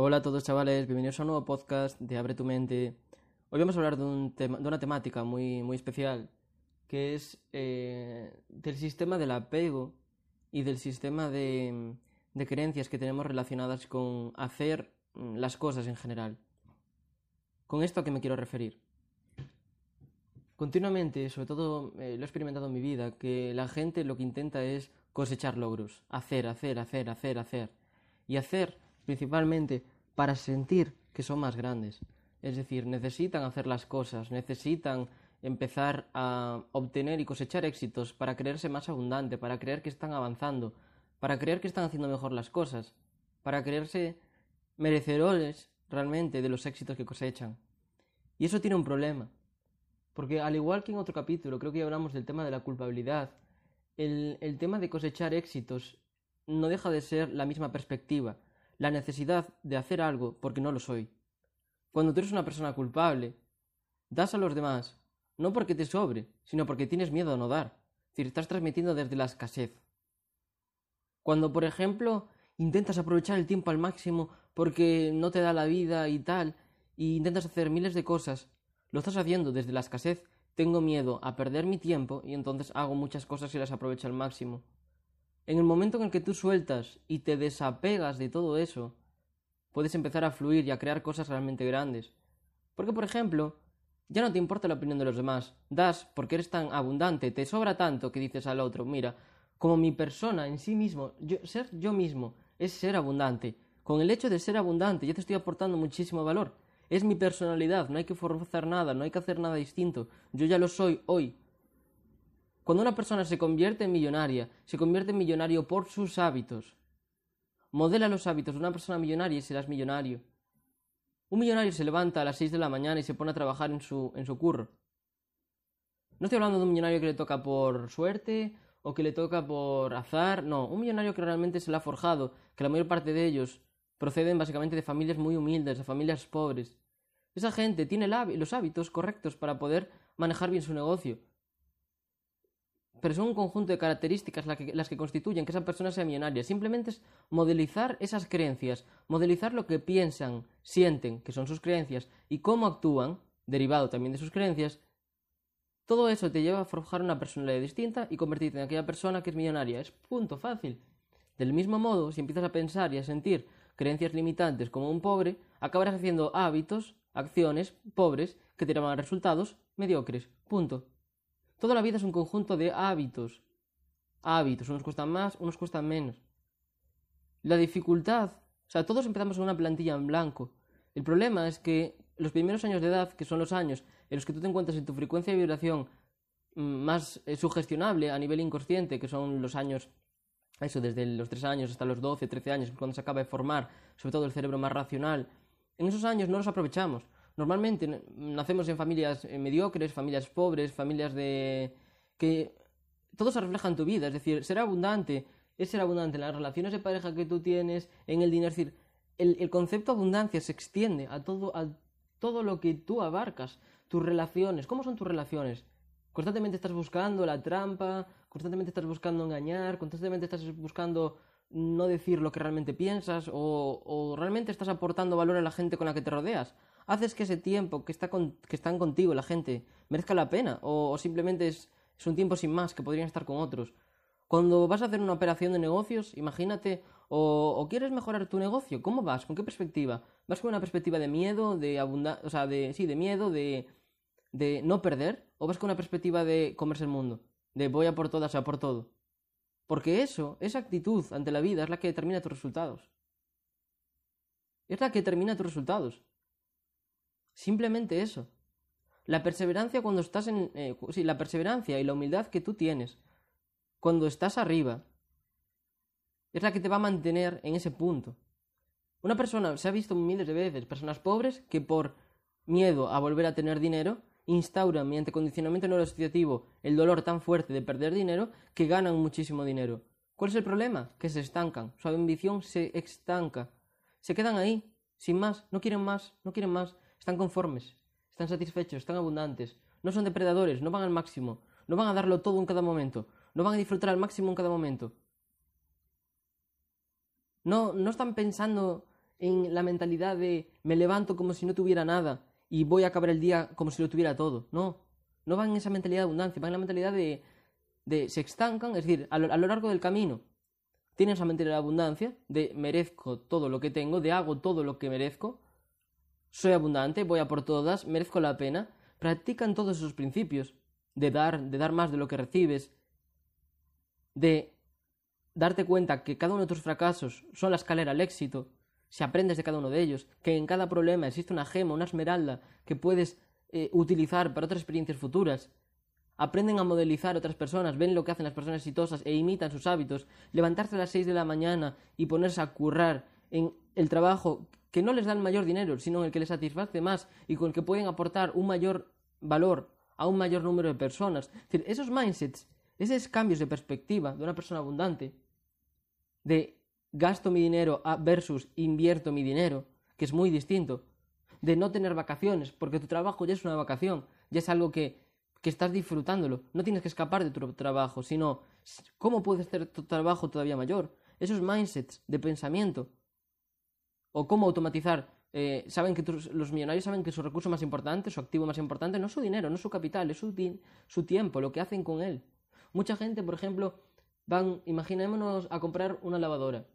Hola a todos chavales, bienvenidos a un nuevo podcast de Abre tu mente. Hoy vamos a hablar de, una temática muy, muy especial, que es eh, del sistema del apego y del sistema de, de creencias que tenemos relacionadas con hacer mm, las cosas en general. ¿Con esto a qué me quiero referir? Continuamente, sobre todo eh, lo he experimentado en mi vida, que la gente lo que intenta es cosechar logros, hacer, hacer, hacer, hacer, hacer. Y hacer principalmente para sentir que son más grandes. Es decir, necesitan hacer las cosas, necesitan empezar a obtener y cosechar éxitos para creerse más abundante, para creer que están avanzando, para creer que están haciendo mejor las cosas, para creerse merecedores realmente de los éxitos que cosechan. Y eso tiene un problema, porque al igual que en otro capítulo, creo que ya hablamos del tema de la culpabilidad, el, el tema de cosechar éxitos no deja de ser la misma perspectiva, la necesidad de hacer algo porque no lo soy. Cuando tú eres una persona culpable, das a los demás, no porque te sobre, sino porque tienes miedo a no dar. Es decir, estás transmitiendo desde la escasez. Cuando, por ejemplo, intentas aprovechar el tiempo al máximo porque no te da la vida y tal, y intentas hacer miles de cosas, lo estás haciendo desde la escasez, tengo miedo a perder mi tiempo y entonces hago muchas cosas y las aprovecho al máximo. En el momento en el que tú sueltas y te desapegas de todo eso, puedes empezar a fluir y a crear cosas realmente grandes. Porque, por ejemplo, ya no te importa la opinión de los demás. Das porque eres tan abundante, te sobra tanto que dices al otro, mira, como mi persona en sí mismo, ser yo mismo es ser abundante. Con el hecho de ser abundante ya te estoy aportando muchísimo valor. Es mi personalidad, no hay que forzar nada, no hay que hacer nada distinto. Yo ya lo soy hoy. Cuando una persona se convierte en millonaria, se convierte en millonario por sus hábitos. Modela los hábitos de una persona millonaria y serás millonario. Un millonario se levanta a las 6 de la mañana y se pone a trabajar en su, en su curro. No estoy hablando de un millonario que le toca por suerte o que le toca por azar, no, un millonario que realmente se le ha forjado, que la mayor parte de ellos proceden básicamente de familias muy humildes, de familias pobres. Esa gente tiene los hábitos correctos para poder manejar bien su negocio. Pero son un conjunto de características las que, constituyen que esa persona sea millonaria. Simplemente es modelizar esas creencias, modelizar lo que piensan, sienten, que son sus creencias, y cómo actúan, derivado también de sus creencias. Todo eso te lleva a forjar una personalidad distinta y convertirte en aquella persona que es millonaria. Es punto fácil. Del mismo modo, si empiezas a pensar y a sentir creencias limitantes como un pobre, acabarás haciendo hábitos, acciones pobres que te llevan a resultados mediocres. Punto. Toda la vida es un conjunto de hábitos. Hábitos, unos cuestan más, unos cuestan menos. La dificultad, o sea, todos empezamos con una plantilla en blanco. El problema es que los primeros años de edad, que son los años en los que tú te encuentras en tu frecuencia de vibración mm, más eh, sugestionable a nivel inconsciente, que son los años eso desde los 3 años hasta los 12, 13 años, cuando se acaba de formar, sobre todo el cerebro más racional, en esos años no los aprovechamos. Normalmente nacemos en familias eh, mediocres, familias pobres, familias de... que todo se refleja en tu vida, es decir, ser abundante es ser abundante en las relaciones de pareja que tú tienes, en el dinero, es decir, el, el concepto abundancia se extiende a todo, a todo lo que tú abarcas, tus relaciones, ¿cómo son tus relaciones? Constantemente estás buscando la trampa, constantemente estás buscando engañar, constantemente estás buscando no decir lo que realmente piensas o, realmente estás aportando valor a la gente con la que te rodeas. Haces que ese tiempo que, está que están contigo la gente merezca la pena o, simplemente es, es, un tiempo sin más que podrían estar con otros. Cuando vas a hacer una operación de negocios, imagínate, o, quieres mejorar tu negocio, ¿cómo vas? ¿Con qué perspectiva? ¿Vas con una perspectiva de miedo, de abundancia, o sea, de, sí, de miedo, de, de no perder? ¿O vas con una perspectiva de comerse el mundo? de voy a por todas, a por todo. Porque eso, esa actitud ante la vida es la que determina tus resultados. Es la que determina tus resultados. Simplemente eso. La perseverancia cuando estás en... Eh, sí, la perseverancia y la humildad que tú tienes cuando estás arriba es la que te va a mantener en ese punto. Una persona, se ha visto miles de veces, personas pobres que por miedo a volver a tener dinero instauran mediante condicionamiento neuroasociativo el dolor tan fuerte de perder dinero que ganan muchísimo dinero. ¿Cuál es el problema? Que se estancan, su ambición se estanca. Se quedan ahí, sin más, no quieren más, no quieren más, están conformes, están satisfechos, están abundantes, no son depredadores, no van al máximo, no van a darlo todo en cada momento, no van a disfrutar al máximo en cada momento. No, no están pensando en la mentalidad de me levanto como si no tuviera nada y voy a acabar el día como si lo tuviera todo. No, no van en esa mentalidad de abundancia, van en la mentalidad de, de se estancan, es decir, a lo, a lo largo del camino tienen esa mentalidad de abundancia, de merezco todo lo que tengo, de hago todo lo que merezco, soy abundante, voy a por todas, merezco la pena, practican todos esos principios de dar, de dar más de lo que recibes, de darte cuenta que cada uno de tus fracasos son la escalera al éxito, si aprendes de cada uno de ellos, que en cada problema existe una gema, una esmeralda que puedes eh, utilizar para otras experiencias futuras, aprenden a modelizar otras personas, ven lo que hacen las personas exitosas e imitan sus hábitos, levantarse a las 6 de la mañana y ponerse a currar en el trabajo que no les da el mayor dinero, sino en el que les satisface más y con el que pueden aportar un mayor valor a un mayor número de personas. Es decir, esos mindsets, esos cambios de perspectiva de una persona abundante, de gasto mi dinero versus invierto mi dinero, que es muy distinto, de no tener vacaciones, porque tu trabajo ya es una vacación, ya es algo que, que estás disfrutándolo, no tienes que escapar de tu trabajo, sino cómo puedes hacer tu trabajo todavía mayor. Esos mindsets de pensamiento o cómo automatizar. Eh, saben que los millonarios saben que su recurso más importante, su activo más importante, no es su dinero, no es su capital, es su, su tiempo, lo que hacen con él. Mucha gente, por ejemplo, van, imaginémonos a comprar una lavadora.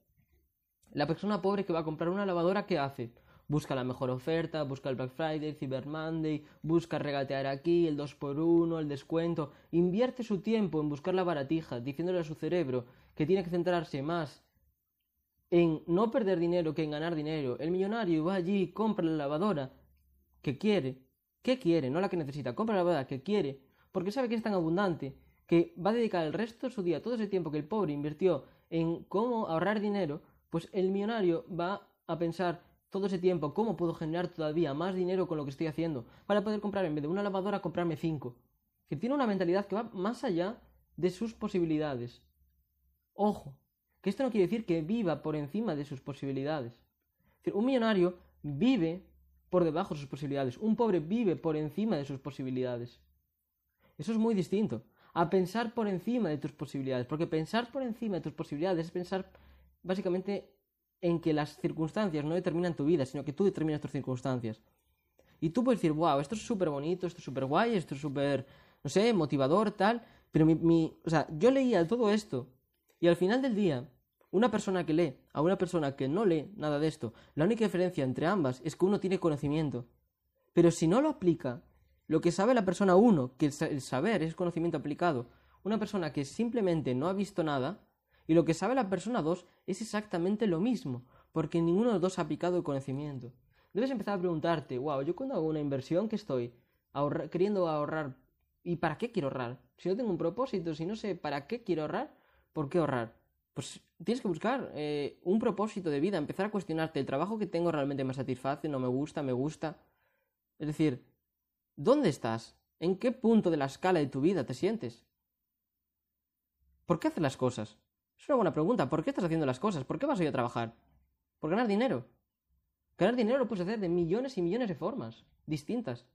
La persona pobre que va a comprar una lavadora, ¿qué hace? Busca la mejor oferta, busca el Black Friday, Cyber Monday, busca regatear aquí, el 2x1, el descuento. Invierte su tiempo en buscar la baratija, diciéndole a su cerebro que tiene que centrarse más en no perder dinero que en ganar dinero. El millonario va allí, compra la lavadora que quiere. ¿Qué quiere? No la que necesita. Compra la lavadora que quiere. Porque sabe que es tan abundante que va a dedicar el resto de su día, todo ese tiempo que el pobre invirtió en cómo ahorrar dinero, pues el millonario va a pensar todo ese tiempo cómo puedo generar todavía más dinero con lo que estoy haciendo para poder comprar en vez de una lavadora comprarme cinco. Que tiene una mentalidad que va más allá de sus posibilidades. Ojo, que esto no quiere decir que viva por encima de sus posibilidades. un millonario vive por debajo de sus posibilidades, un pobre vive por encima de sus posibilidades. Eso es muy distinto a pensar por encima de tus posibilidades, porque pensar por encima de tus posibilidades es pensar básicamente en que las circunstancias no determinan tu vida, sino que tú determinas tus circunstancias. Y tú puedes decir, wow, esto es súper bonito, esto es súper guay, esto es súper, no sé, motivador, tal, pero mi, mi, o sea, yo leía todo esto y al final del día una persona que lee a una persona que no lee nada de esto, la única diferencia entre ambas es que uno tiene conocimiento. Pero si no lo aplica, lo que sabe la persona uno, que el saber es conocimiento aplicado, una persona que simplemente no ha visto nada, y lo que sabe la persona dos es exactamente lo mismo, porque ninguno de los dos ha aplicado el conocimiento. Debes empezar a preguntarte, wow, yo cuando hago una inversión que estoy queriendo ahorrar, ¿y para qué quiero ahorrar? Si no tengo un propósito, si no sé para qué quiero ahorrar, ¿por qué ahorrar? pues tienes que buscar eh, un propósito de vida, empezar a cuestionarte, ¿el trabajo que tengo realmente me satisface? ¿No me gusta? ¿Me gusta? Es decir, ¿dónde estás? ¿En qué punto de la escala de tu vida te sientes? ¿Por qué haces las cosas? Es una buena pregunta. ¿Por qué estás haciendo las cosas? ¿Por qué vas a ir a trabajar? ¿Por ganar dinero? Ganar dinero lo puedes hacer de millones y millones de formas distintas.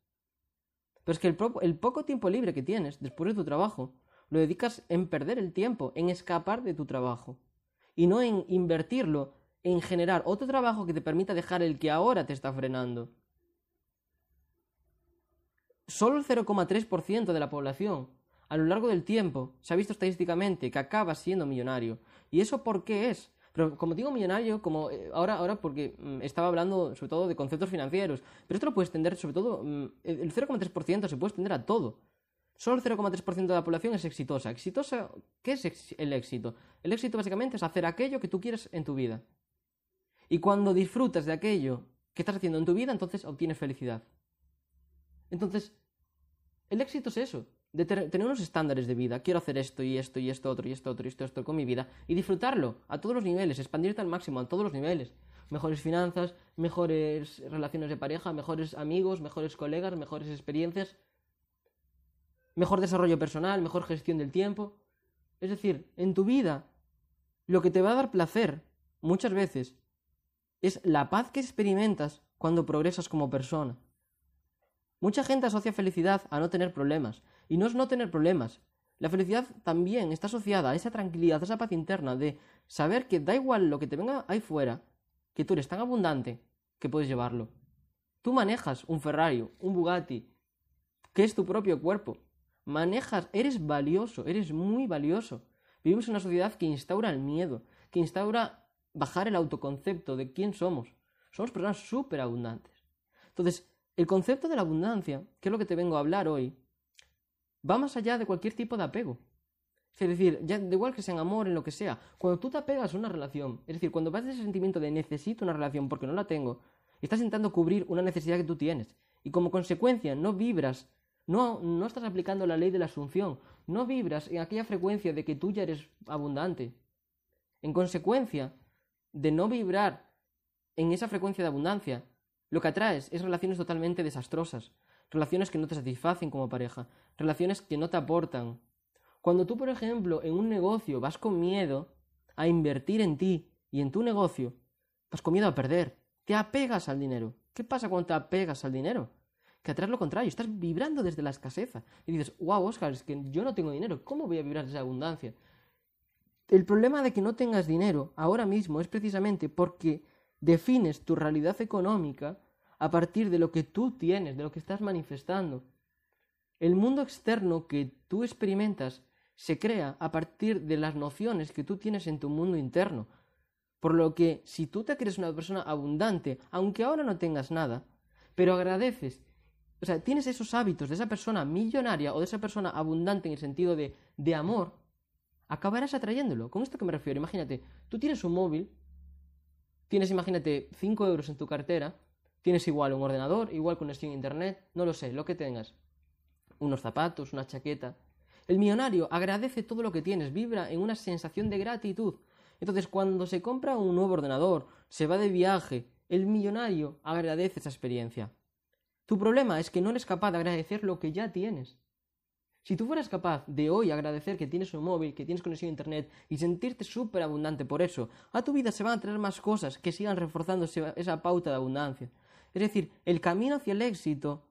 Pero es que el, el poco tiempo libre que tienes después de tu trabajo lo dedicas en perder el tiempo, en escapar de tu trabajo. Y no en invertirlo en generar otro trabajo que te permita dejar el que ahora te está frenando. Solo el 0,3% de la población a lo largo del tiempo se ha visto estadísticamente que acaba siendo millonario. ¿Y eso por qué es? Pero como digo millonario, como eh, ahora, ahora porque mm, estaba hablando sobre todo de conceptos financieros, pero esto lo puede extender sobre todo, mm, el 0,3% se puede extender a todo. Solo el 0,3% de la población es exitosa. ¿Exitosa? ¿Qué es el éxito? El éxito básicamente es hacer aquello que tú quieres en tu vida. Y cuando disfrutas de aquello que estás haciendo en tu vida, entonces obtienes felicidad. Entonces, el éxito es eso, de tener unos estándares de vida. Quiero hacer esto y esto y esto otro y esto otro y esto esto con mi vida y disfrutarlo a todos los niveles, expandirte al máximo a todos los niveles. Mejores finanzas, mejores relaciones de pareja, mejores amigos, mejores colegas, mejores experiencias mejor desarrollo personal, mejor gestión del tiempo. Es decir, en tu vida, lo que te va a dar placer, muchas veces, es la paz que experimentas cuando progresas como persona. Mucha gente asocia felicidad a no tener problemas, y no es no tener problemas. La felicidad también está asociada a esa tranquilidad, a esa paz interna de saber que da igual lo que te venga ahí fuera, que tú eres tan abundante que puedes llevarlo. Tú manejas un Ferrari, un Bugatti, que es tu propio cuerpo. Manejas, eres valioso, eres muy valioso. Vivimos en una sociedad que instaura el miedo, que instaura bajar el autoconcepto de quién somos. Somos personas súper abundantes. Entonces, el concepto de la abundancia, que es lo que te vengo a hablar hoy, va más allá de cualquier tipo de apego. Es decir, ya de igual que sea en amor, en lo que sea, cuando tú te apegas a una relación, es decir, cuando vas ese sentimiento de necesito una relación porque no la tengo, estás intentando cubrir una necesidad que tú tienes. Y como consecuencia no vibras, no, no estás aplicando la ley de la asunción, no vibras en aquella frecuencia de que tú ya eres abundante. En consecuencia de no vibrar en esa frecuencia de abundancia, lo que atraes es relaciones totalmente desastrosas, relaciones que no te satisfacen como pareja, relaciones que no te aportan. Cuando tú, por ejemplo, en un negocio vas con miedo a invertir en ti y en tu negocio, vas con miedo a perder, te apegas al dinero. ¿Qué pasa cuando te apegas al dinero? Que atraes lo contrario, estás vibrando desde la escasez. Y dices, wow, Oscar, es que yo no tengo dinero, ¿cómo voy a vibrar esa abundancia? El problema de que no tengas dinero ahora mismo es precisamente porque defines tu realidad económica a partir de lo que tú tienes, de lo que estás manifestando. El mundo externo que tú experimentas se crea a partir de las nociones que tú tienes en tu mundo interno. Por lo que si tú te crees una persona abundante, aunque ahora no tengas nada, pero agradeces, o sea, tienes esos hábitos de esa persona millonaria o de esa persona abundante en el sentido de, de amor, acabarás atrayéndolo. ¿Con esto que me refiero? Imagínate, tú tienes un móvil, tienes, imagínate, 5 euros en tu cartera, tienes igual un ordenador, igual conexión a internet, no lo sé, lo que tengas, unos zapatos, una chaqueta. El millonario agradece todo lo que tienes, vibra en una sensación de gratitud. Entonces, cuando se compra un nuevo ordenador, se va de viaje, el millonario agradece esa experiencia. Tu problema es que no eres capaz de agradecer lo que ya tienes. Si tú fueras capaz de hoy agradecer que tienes un móvil, que tienes conexión a internet y sentirte súper abundante por eso, a tu vida se van a traer más cosas que sigan reforzando esa pauta de abundancia. Es decir, el camino hacia el éxito,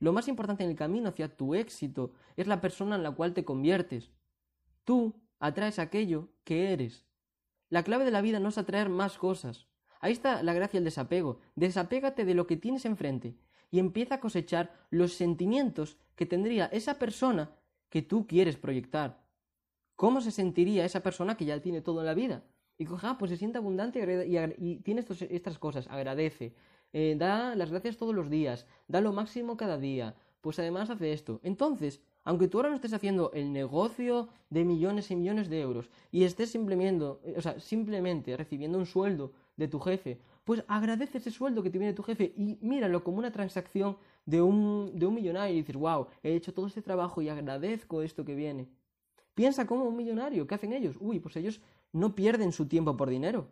lo más importante en el camino hacia tu éxito es la persona en la cual te conviertes. Tú atraes aquello que eres. La clave de la vida no es atraer más cosas. Ahí está la gracia del desapego. Desapégate de lo que tienes enfrente y empieza a cosechar los sentimientos que tendría esa persona que tú quieres proyectar. ¿Cómo se sentiría esa persona que ya tiene todo en la vida? Y coja, ah, pues se siente abundante y, tiene estas cosas, agradece, eh, da las gracias todos los días, da lo máximo cada día, pues además hace esto. Entonces, aunque tú ahora no estés haciendo el negocio de millones y millones de euros y estés simplemente, o sea, simplemente recibiendo un sueldo de tu jefe, pues agradece ese sueldo que te viene tu jefe y míralo como una transacción de un, de un millonario y dices, wow, he hecho todo este trabajo y agradezco esto que viene. Piensa como un millonario, ¿qué hacen ellos? Uy, pues ellos no pierden su tiempo por dinero.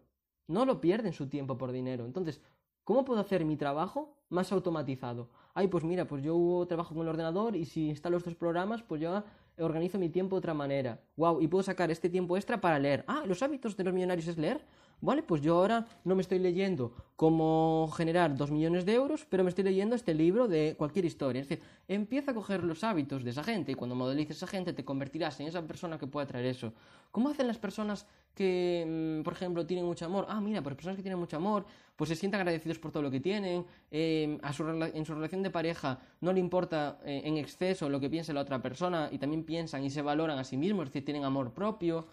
No lo pierden su tiempo por dinero. Entonces, ¿cómo puedo hacer mi trabajo más automatizado? Ay, pues mira, pues yo trabajo con el ordenador y si instalo estos programas, pues yo organizo mi tiempo de otra manera. Wow, y puedo sacar este tiempo extra para leer. Ah, los hábitos de los millonarios es leer. Vale, pues yo ahora no me estoy leyendo cómo generar dos millones de euros, pero me estoy leyendo este libro de cualquier historia. Es decir, empieza a coger los hábitos de esa gente y cuando modelices a esa gente te convertirás en esa persona que puede traer eso. ¿Cómo hacen las personas que, mm, por ejemplo, tienen mucho amor? Ah, mira, pues personas que tienen mucho amor, pues se sienten agradecidos por todo lo que tienen, eh, en su relación de pareja no le importa eh, en exceso lo que piense la otra persona y también piensan y se valoran a sí mismos, es decir, tienen amor propio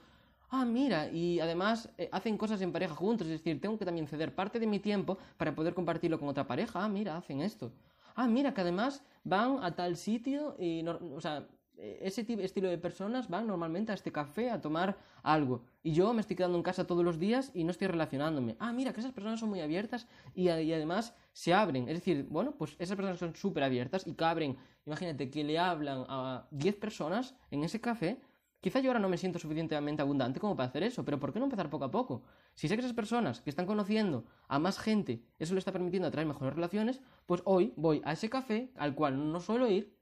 ah, mira, y además eh, hacen cosas en pareja juntos, es decir, tengo que también ceder parte de mi tiempo para poder compartirlo con otra pareja, ah, mira, hacen esto. Ah, mira, que además van a tal sitio y, o sea, eh, ese tipo, estilo de personas van normalmente a este café a tomar algo. Y yo me estoy quedando en casa todos los días y no estoy relacionándome. Ah, mira, que esas personas son muy abiertas y, y además se abren. Es decir, bueno, pues esas personas son súper abiertas y que abren, imagínate que le hablan a 10 personas en ese café Quizá yo ahora no me siento suficientemente abundante como para hacer eso, pero ¿por qué no empezar poco a poco? Si sé que esas personas que están conociendo a más gente, eso le está permitiendo atraer mejores relaciones, pues hoy voy a ese café al cual no suelo ir,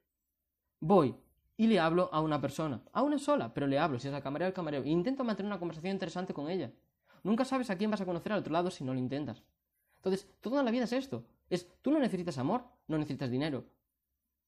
voy y le hablo a una persona, a una sola, pero le hablo, si es al camarero, al camarero, e intento mantener una conversación interesante con ella. Nunca sabes a quién vas a conocer al otro lado si no lo intentas. Entonces, toda la vida es esto. Es, tú no necesitas amor, no necesitas dinero.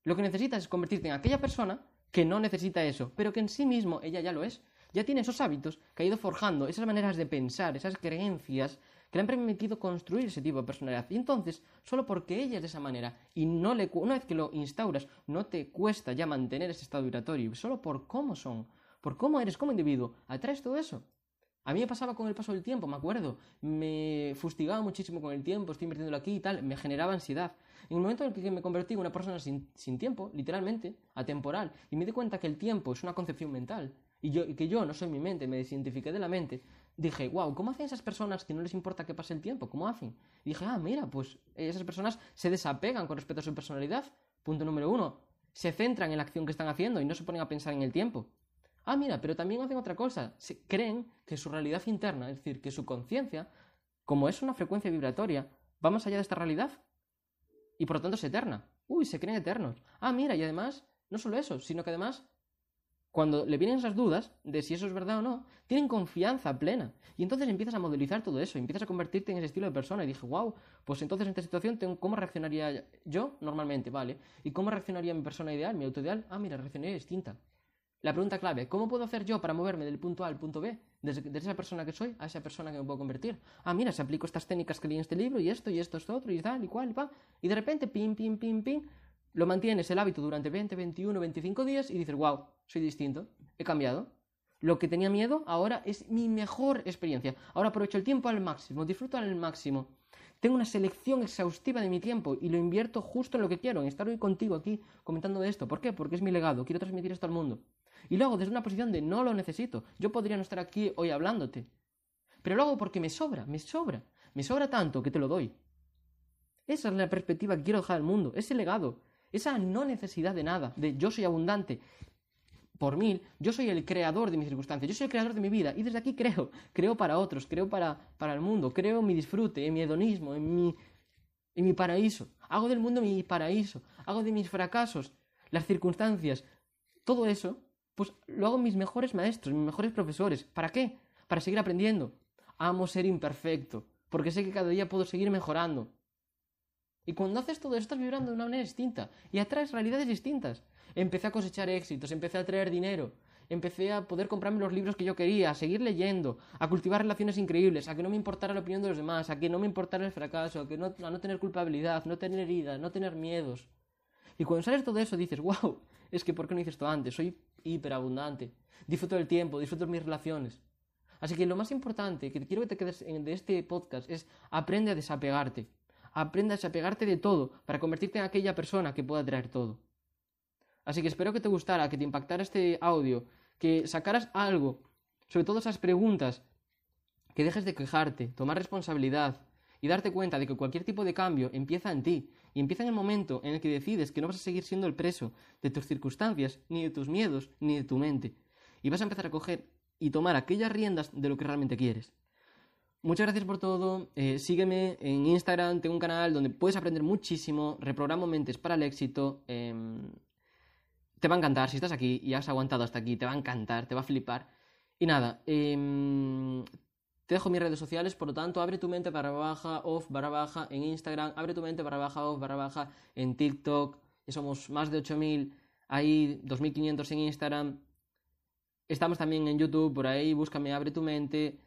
Lo que necesitas es convertirte en aquella persona que no necesita eso, pero que en sí mismo ella ya lo es. Ya tiene esos hábitos que ha ido forjando, esas maneras de pensar, esas creencias que le han permitido construir ese tipo de personalidad. Y entonces, solo porque ella es de esa manera y no le, una vez que lo instauras, no te cuesta ya mantener ese estado vibratorio, solo por cómo son, por cómo eres como individuo, atraes todo eso. A mí me pasaba con el paso del tiempo, me acuerdo. Me fustigaba muchísimo con el tiempo, estoy invirtiéndolo aquí y tal, me generaba ansiedad. En el momento en el que me convertí en una persona sin, tiempo, literalmente, atemporal, y me di cuenta que el tiempo es una concepción mental, y, yo, y que yo no soy mi mente, me desidentifiqué de la mente, dije, wow, ¿cómo hacen esas personas que no les importa que pase el tiempo? ¿Cómo hacen? Y dije, ah, mira, pues esas personas se desapegan con respecto a su personalidad. Punto número uno, se centran en la acción que están haciendo y no se ponen a pensar en el tiempo. Ah, mira, pero también hacen otra cosa. Se creen que su realidad interna, es decir, que su conciencia, como es una frecuencia vibratoria, va más allá de esta realidad. Y por lo tanto es eterna. Uy, se creen eternos. Ah, mira, y además, no solo eso, sino que además cuando le vienen esas dudas de si eso es verdad o no, tienen confianza plena. Y entonces empiezas a modelizar todo eso, empiezas a convertirte en ese estilo de persona. Y dije, wow, pues entonces en esta situación, ¿cómo reaccionaría yo normalmente? Vale. ¿Y cómo reaccionaría mi persona ideal, mi auto ideal? Ah, mira, reaccionaría distinta. La pregunta clave, ¿cómo puedo hacer yo para moverme del punto A al punto B? Desde, esa persona que soy a esa persona que me puedo convertir. Ah, mira, si aplico estas técnicas que leí en este libro y esto y esto, esto otro y tal y cual y va. Y de repente, pim, pim, pim, pim, lo mantienes el hábito durante 20, 21, 25 días y dices, wow, soy distinto, he cambiado. Lo que tenía miedo ahora es mi mejor experiencia. Ahora aprovecho el tiempo al máximo, disfruto al máximo. Tengo una selección exhaustiva de mi tiempo y lo invierto justo en lo que quiero, en estar hoy contigo aquí comentando de esto. ¿Por qué? Porque es mi legado, quiero transmitir esto al mundo. Y luego desde una posición de no lo necesito. Yo podría no estar aquí hoy hablándote. Pero lo hago porque me sobra, me sobra. Me sobra tanto que te lo doy. Esa es la perspectiva que quiero dejar al mundo, ese legado. Esa no necesidad de nada, de yo soy abundante por mil, yo soy el creador de mis circunstancias, yo soy el creador de mi vida y desde aquí creo, creo para otros, creo para, para el mundo, creo en mi disfrute, en mi hedonismo, en mi, en mi paraíso. Hago del mundo mi paraíso, hago de mis fracasos, las circunstancias, todo eso, pues lo hago mis mejores maestros, mis mejores profesores. ¿Para qué? Para seguir aprendiendo. Amo ser imperfecto, porque sé que cada día puedo seguir mejorando. Y cuando haces todo estás vibrando de una manera distinta y atraes realidades distintas. Empecé a cosechar éxitos, empecé a traer dinero, empecé a poder comprarme los libros que yo quería, a seguir leyendo, a cultivar relaciones increíbles, a que no me importara la opinión de los demás, a que no me importara el fracaso, a, que no, a no tener culpabilidad, no tener heridas, no tener miedos. Y cuando sales todo eso dices, wow, es que ¿por qué no hice esto antes? Soy hiperabundante, disfruto del tiempo, disfruto de mis relaciones. Así que lo más importante que quiero que te quedes de este podcast es aprende a desapegarte aprendas a pegarte de todo para convertirte en aquella persona que pueda traer todo. Así que espero que te gustara, que te impactara este audio, que sacaras algo sobre todas esas preguntas, que dejes de quejarte, tomar responsabilidad y darte cuenta de que cualquier tipo de cambio empieza en ti y empieza en el momento en el que decides que no vas a seguir siendo el preso de tus circunstancias, ni de tus miedos, ni de tu mente. Y vas a empezar a coger y tomar aquellas riendas de lo que realmente quieres. Muchas gracias por todo. Eh, sígueme en Instagram, tengo un canal donde puedes aprender muchísimo. Reprogramo mentes para el éxito. Em, te va a encantar. Si estás aquí y has aguantado hasta aquí, te va a encantar, te va a flipar. Y nada, em, te dejo mis redes sociales, por lo tanto, abre tu mente para baja, off, barra baja en Instagram, abre tu mente para baja, off, barra baja en TikTok. Ya somos más de 8000, hay 2500 en Instagram. Estamos también en YouTube, por ahí, búscame, abre tu mente.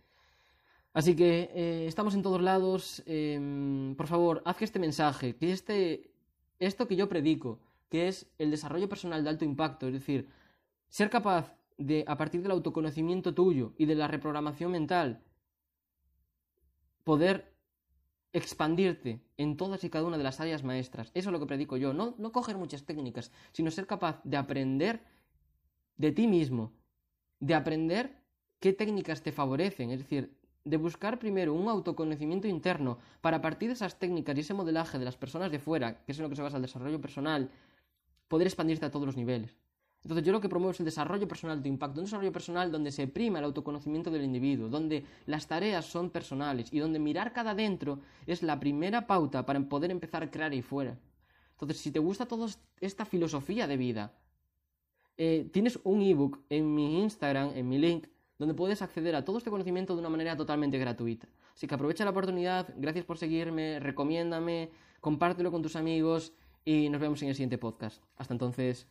Así que eh, estamos en todos lados. Em, por favor, haz que este mensaje, que este, esto que yo predico, que es el desarrollo personal de alto impacto, es decir, ser capaz de, a partir del autoconocimiento tuyo y de la reprogramación mental, poder expandirte en todas y cada una de las áreas maestras. Eso es lo que predico yo. No, no coger muchas técnicas, sino ser capaz de aprender de ti mismo, de aprender qué técnicas te favorecen, es decir, de buscar primero un autoconocimiento interno para a partir de esas técnicas y ese modelaje de las personas de fuera, que es en lo que se basa el desarrollo personal, poder expandirte a todos los niveles. Entonces yo lo que promuevo es el desarrollo personal de impacto, un desarrollo personal donde se prima el autoconocimiento del individuo, donde las tareas son personales y donde mirar cada dentro es la primera pauta para poder empezar a crear ahí fuera. Entonces si te gusta toda esta filosofía de vida, eh, tienes un ebook en mi Instagram, en mi link, donde puedes acceder a todo este conocimiento de una manera totalmente gratuita. Así que aprovecha la oportunidad, gracias por seguirme, recomiéndame, compártelo con tus amigos y nos vemos en el siguiente podcast. Hasta entonces.